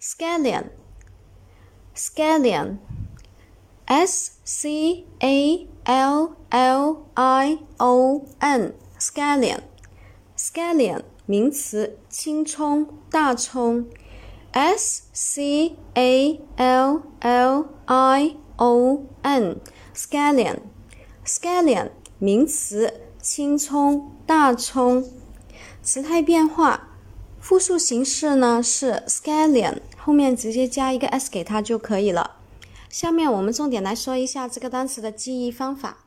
scallion，scallion，s c a l l i o n，scallion，scallion，名词，青葱、大葱。s c a l l i o n，scallion，scallion，名词，青葱、大葱。词态变化。 复数形式呢是 scallion，后面直接加一个 s 给它就可以了。下面我们重点来说一下这个单词的记忆方法。